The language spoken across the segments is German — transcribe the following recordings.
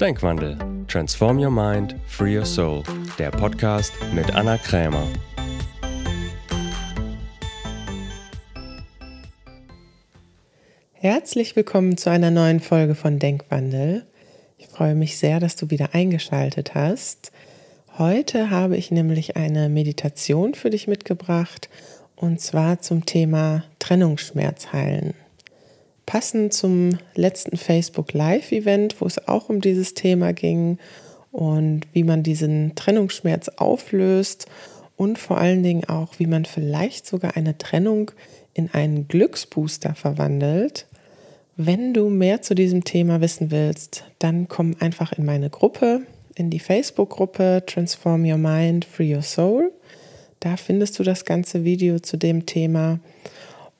Denkwandel. Transform Your Mind, Free Your Soul. Der Podcast mit Anna Krämer. Herzlich willkommen zu einer neuen Folge von Denkwandel. Ich freue mich sehr, dass du wieder eingeschaltet hast. Heute habe ich nämlich eine Meditation für dich mitgebracht und zwar zum Thema Trennungsschmerz heilen passend zum letzten Facebook Live-Event, wo es auch um dieses Thema ging und wie man diesen Trennungsschmerz auflöst und vor allen Dingen auch, wie man vielleicht sogar eine Trennung in einen Glücksbooster verwandelt. Wenn du mehr zu diesem Thema wissen willst, dann komm einfach in meine Gruppe, in die Facebook-Gruppe Transform Your Mind, Free Your Soul. Da findest du das ganze Video zu dem Thema.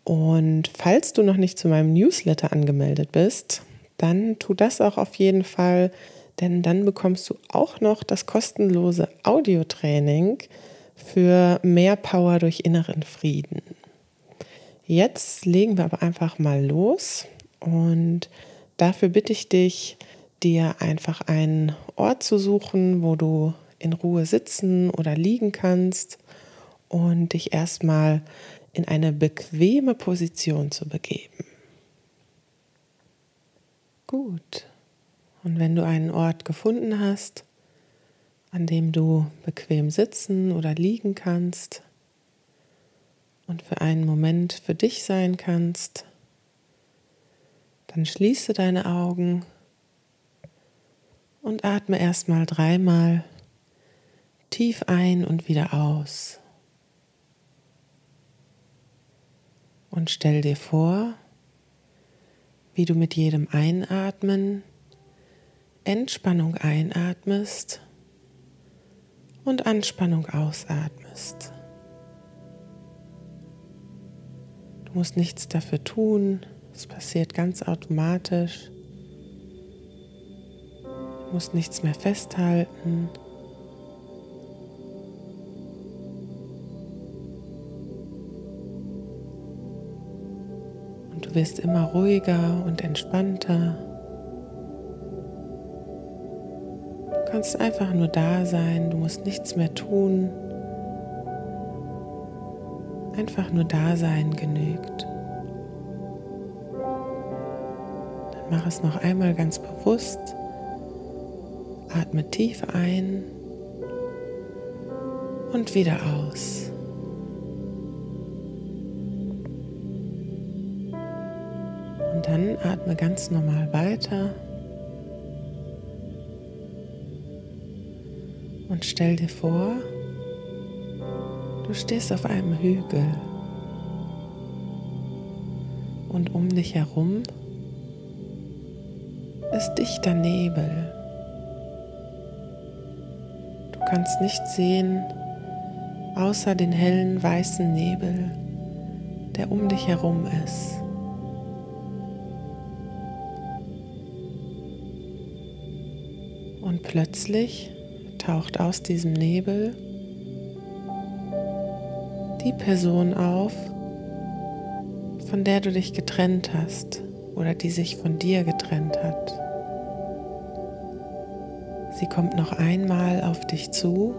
Und falls du noch nicht zu meinem Newsletter angemeldet bist, dann tu das auch auf jeden Fall, denn dann bekommst du auch noch das kostenlose Audiotraining für mehr Power durch inneren Frieden. Jetzt legen wir aber einfach mal los und dafür bitte ich dich, dir einfach einen Ort zu suchen, wo du in Ruhe sitzen oder liegen kannst und dich erstmal in eine bequeme Position zu begeben. Gut. Und wenn du einen Ort gefunden hast, an dem du bequem sitzen oder liegen kannst und für einen Moment für dich sein kannst, dann schließe deine Augen und atme erstmal dreimal tief ein und wieder aus. Und stell dir vor, wie du mit jedem Einatmen Entspannung einatmest und Anspannung ausatmest. Du musst nichts dafür tun, es passiert ganz automatisch. Du musst nichts mehr festhalten. Du wirst immer ruhiger und entspannter. Du kannst einfach nur da sein, du musst nichts mehr tun. Einfach nur da sein genügt. Dann mach es noch einmal ganz bewusst. Atme tief ein und wieder aus. Dann atme ganz normal weiter und stell dir vor, du stehst auf einem Hügel und um dich herum ist dichter Nebel. Du kannst nichts sehen außer den hellen weißen Nebel, der um dich herum ist. Und plötzlich taucht aus diesem Nebel die Person auf, von der du dich getrennt hast oder die sich von dir getrennt hat. Sie kommt noch einmal auf dich zu,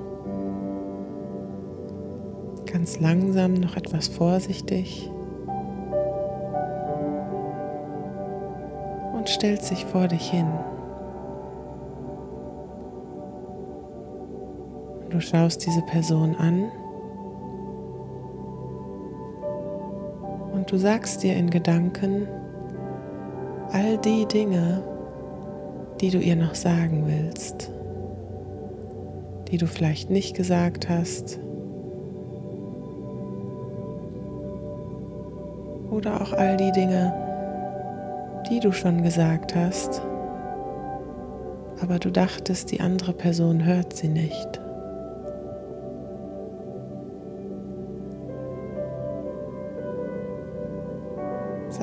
ganz langsam, noch etwas vorsichtig und stellt sich vor dich hin. Du schaust diese Person an und du sagst dir in Gedanken all die Dinge, die du ihr noch sagen willst, die du vielleicht nicht gesagt hast oder auch all die Dinge, die du schon gesagt hast, aber du dachtest, die andere Person hört sie nicht.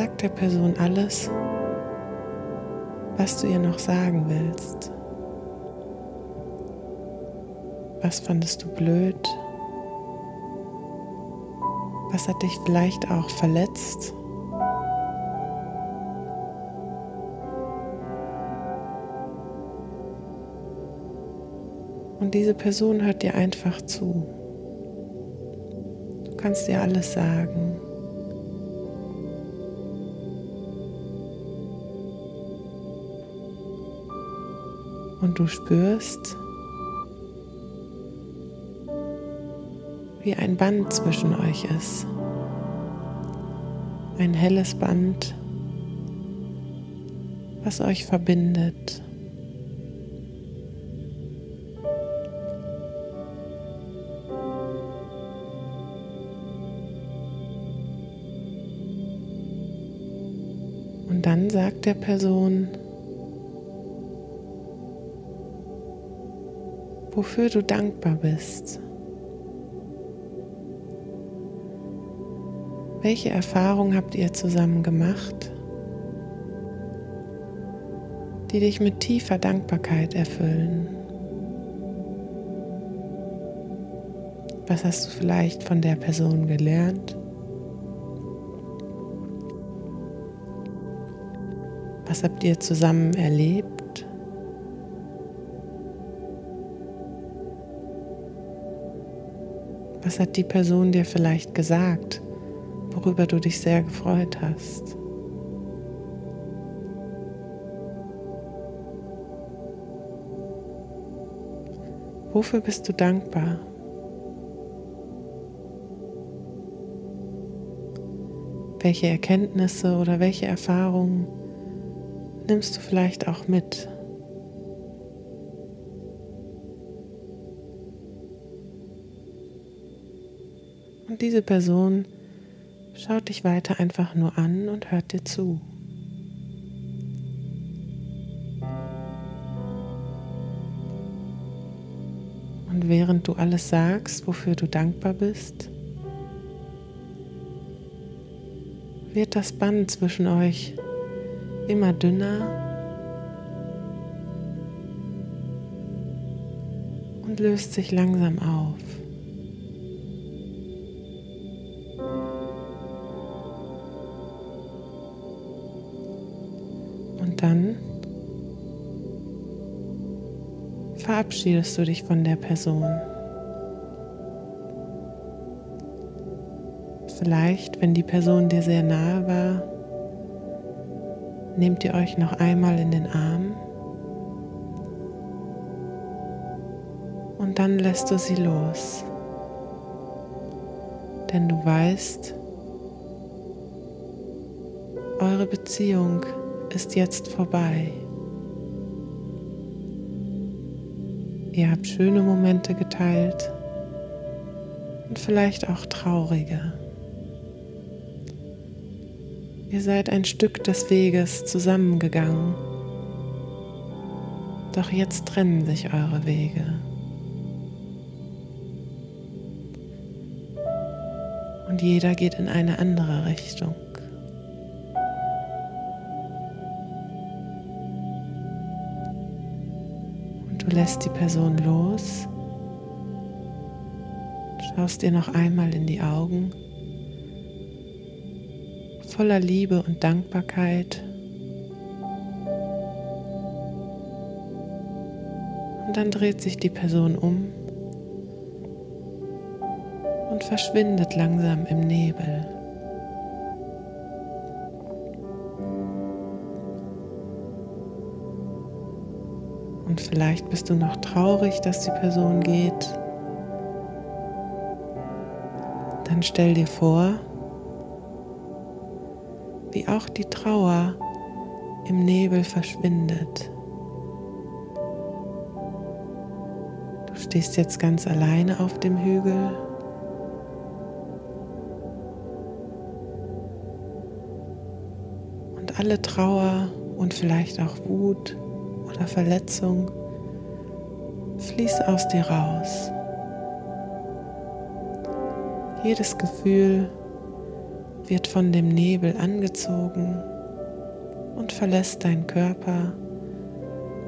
Sag der Person alles, was du ihr noch sagen willst. Was fandest du blöd? Was hat dich vielleicht auch verletzt? Und diese Person hört dir einfach zu. Du kannst dir alles sagen. Und du spürst, wie ein Band zwischen euch ist. Ein helles Band, was euch verbindet. Und dann sagt der Person, wofür du dankbar bist. Welche Erfahrung habt ihr zusammen gemacht, die dich mit tiefer Dankbarkeit erfüllen? Was hast du vielleicht von der Person gelernt? Was habt ihr zusammen erlebt? Was hat die Person dir vielleicht gesagt, worüber du dich sehr gefreut hast? Wofür bist du dankbar? Welche Erkenntnisse oder welche Erfahrungen nimmst du vielleicht auch mit? Und diese Person schaut dich weiter einfach nur an und hört dir zu. Und während du alles sagst, wofür du dankbar bist, wird das Band zwischen euch immer dünner und löst sich langsam auf. Verabschiedest du dich von der Person. Vielleicht, wenn die Person dir sehr nahe war, nehmt ihr euch noch einmal in den Arm und dann lässt du sie los. Denn du weißt, eure Beziehung ist jetzt vorbei. Ihr habt schöne Momente geteilt und vielleicht auch traurige. Ihr seid ein Stück des Weges zusammengegangen, doch jetzt trennen sich eure Wege. Und jeder geht in eine andere Richtung. Lässt die Person los, schaust ihr noch einmal in die Augen voller Liebe und Dankbarkeit. Und dann dreht sich die Person um und verschwindet langsam im Nebel. Und vielleicht bist du noch traurig, dass die Person geht. Dann stell dir vor, wie auch die Trauer im Nebel verschwindet. Du stehst jetzt ganz alleine auf dem Hügel. Und alle Trauer und vielleicht auch Wut oder Verletzung fließt aus dir raus. Jedes Gefühl wird von dem Nebel angezogen und verlässt deinen Körper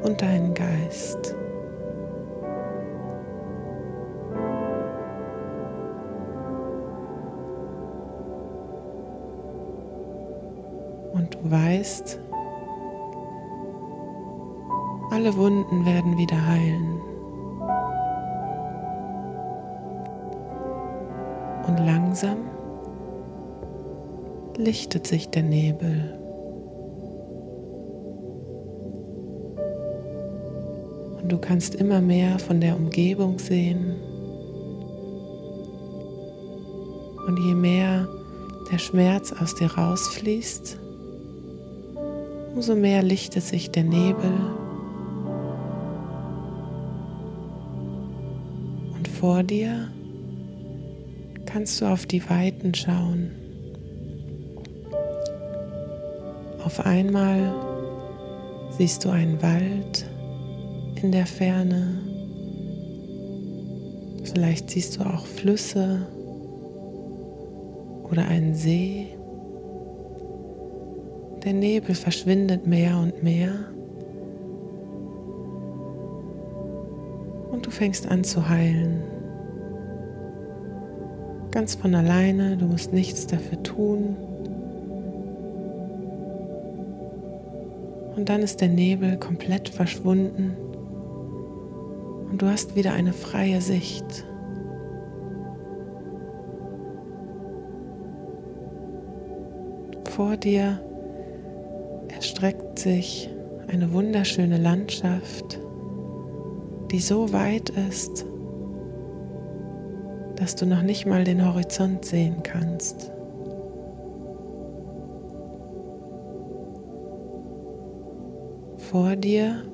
und deinen Geist. Und du weißt, alle Wunden werden wieder heilen. Und langsam lichtet sich der Nebel. Und du kannst immer mehr von der Umgebung sehen. Und je mehr der Schmerz aus dir rausfließt, umso mehr lichtet sich der Nebel. Vor dir kannst du auf die Weiten schauen. Auf einmal siehst du einen Wald in der Ferne. Vielleicht siehst du auch Flüsse oder einen See. Der Nebel verschwindet mehr und mehr. Fängst an zu heilen. Ganz von alleine, du musst nichts dafür tun. Und dann ist der Nebel komplett verschwunden und du hast wieder eine freie Sicht. Vor dir erstreckt sich eine wunderschöne Landschaft, die so weit ist, dass du noch nicht mal den Horizont sehen kannst. Vor dir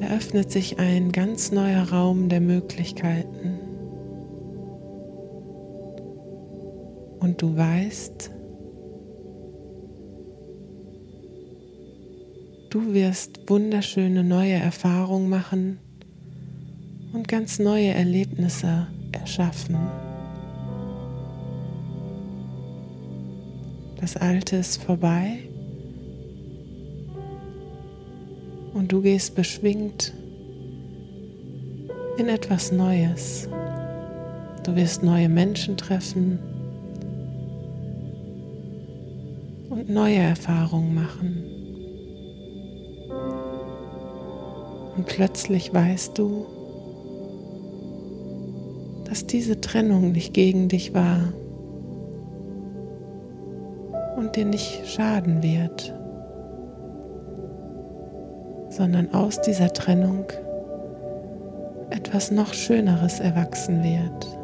eröffnet sich ein ganz neuer Raum der Möglichkeiten. Und du weißt, du wirst wunderschöne neue Erfahrungen machen und ganz neue Erlebnisse erschaffen. Das Alte ist vorbei und du gehst beschwingt in etwas Neues. Du wirst neue Menschen treffen und neue Erfahrungen machen. Und plötzlich weißt du, dass diese Trennung nicht gegen dich war und dir nicht schaden wird sondern aus dieser Trennung etwas noch Schöneres erwachsen wird.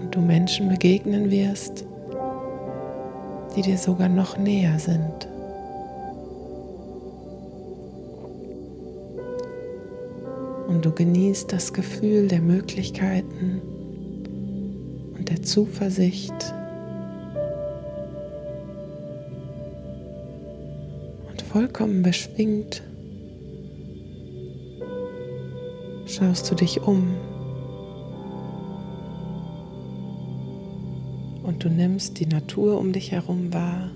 Und du Menschen begegnen wirst, die dir sogar noch näher sind. Und du genießt das Gefühl der Möglichkeiten und der Zuversicht. Vollkommen beschwingt schaust du dich um. Und du nimmst die Natur um dich herum wahr.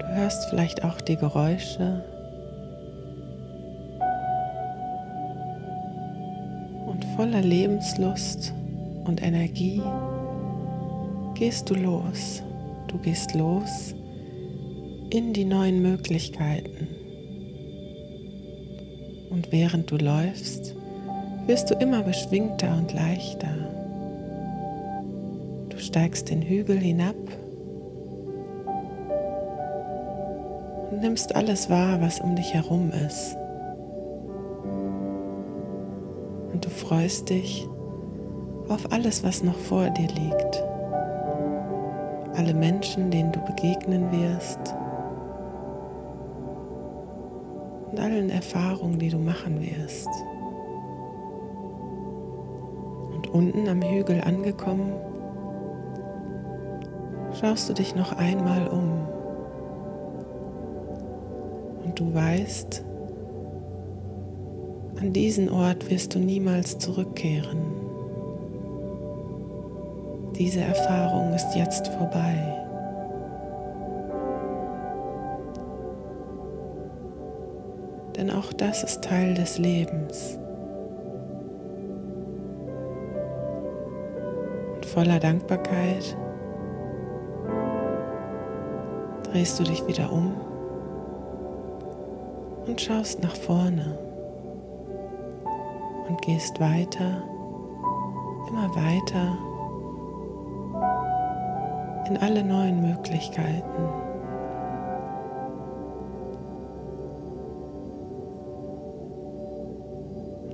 Du hörst vielleicht auch die Geräusche voller Lebenslust und Energie gehst du los. Du gehst los in die neuen Möglichkeiten. Und während du läufst, wirst du immer beschwingter und leichter. Du steigst den Hügel hinab und nimmst alles wahr, was um dich herum ist. Freust dich auf alles, was noch vor dir liegt. Alle Menschen, denen du begegnen wirst und allen Erfahrungen, die du machen wirst. Und unten am Hügel angekommen, schaust du dich noch einmal um. Und du weißt, an diesen Ort wirst du niemals zurückkehren. Diese Erfahrung ist jetzt vorbei. denn auch das ist Teil des Lebens. Und voller Dankbarkeit drehst du dich wieder um und schaust nach vorne und gehst weiter immer weiter in alle neuen Möglichkeiten.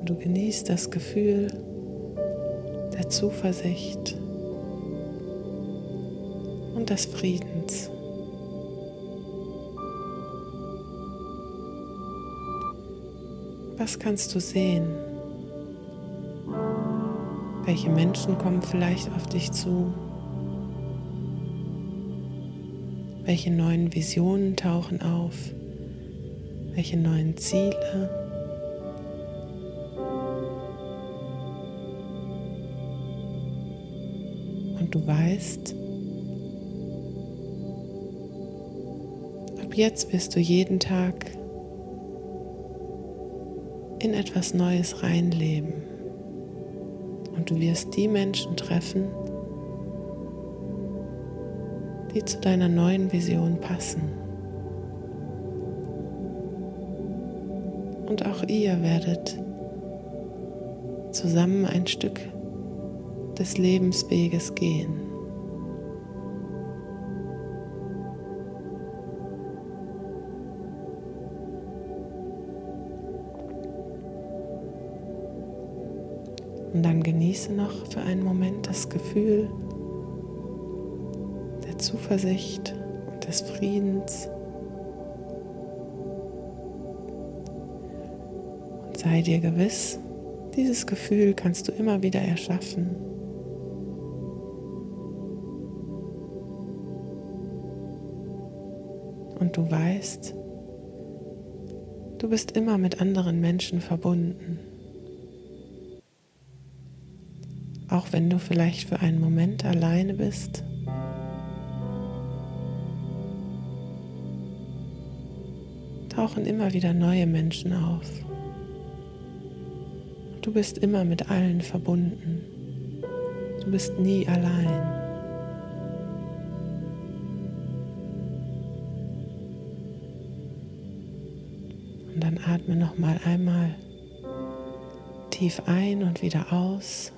Du genießt das Gefühl der Zuversicht und des Friedens. Was kannst du sehen? Welche Menschen kommen vielleicht auf dich zu? Welche neuen Visionen tauchen auf? Welche neuen Ziele? Und du weißt, ab jetzt wirst du jeden Tag in etwas Neues reinleben. Du wirst die Menschen treffen, die zu deiner neuen Vision passen. Und auch ihr werdet zusammen ein Stück des Lebensweges gehen. Und dann genieße noch für einen Moment das Gefühl der Zuversicht und des Friedens. Und sei dir gewiss, dieses Gefühl kannst du immer wieder erschaffen. Und du weißt, du bist immer mit anderen Menschen verbunden. Auch wenn du vielleicht für einen Moment alleine bist. Tauchen immer wieder neue Menschen auf. Du bist immer mit allen verbunden. Du bist nie allein. Und dann atme noch mal einmal tief ein und wieder aus.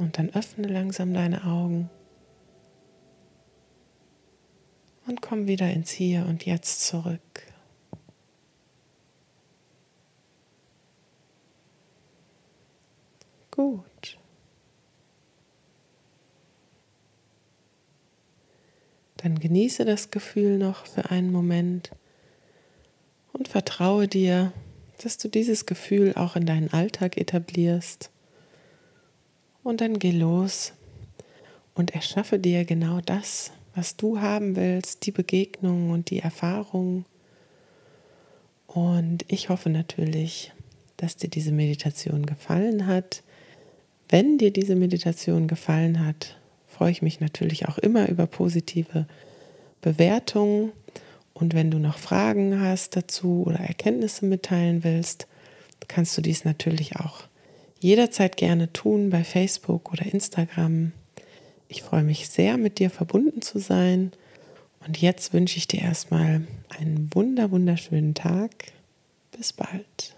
Und dann öffne langsam deine Augen und komm wieder ins Hier und Jetzt zurück. Gut. Dann genieße das Gefühl noch für einen Moment und vertraue dir, dass du dieses Gefühl auch in deinen Alltag etablierst und dann geh los und erschaffe dir genau das, was du haben willst, die Begegnung und die Erfahrung. Und ich hoffe natürlich, dass dir diese Meditation gefallen hat. Wenn dir diese Meditation gefallen hat, freue ich mich natürlich auch immer über positive Bewertungen. Und wenn du noch Fragen hast dazu oder Erkenntnisse mitteilen willst, kannst du dies natürlich auch jederzeit gerne tun bei Facebook oder Instagram. Ich freue mich sehr, mit dir verbunden zu sein. Und jetzt wünsche ich dir erstmal einen wunder, wunderschönen Tag. Bis bald.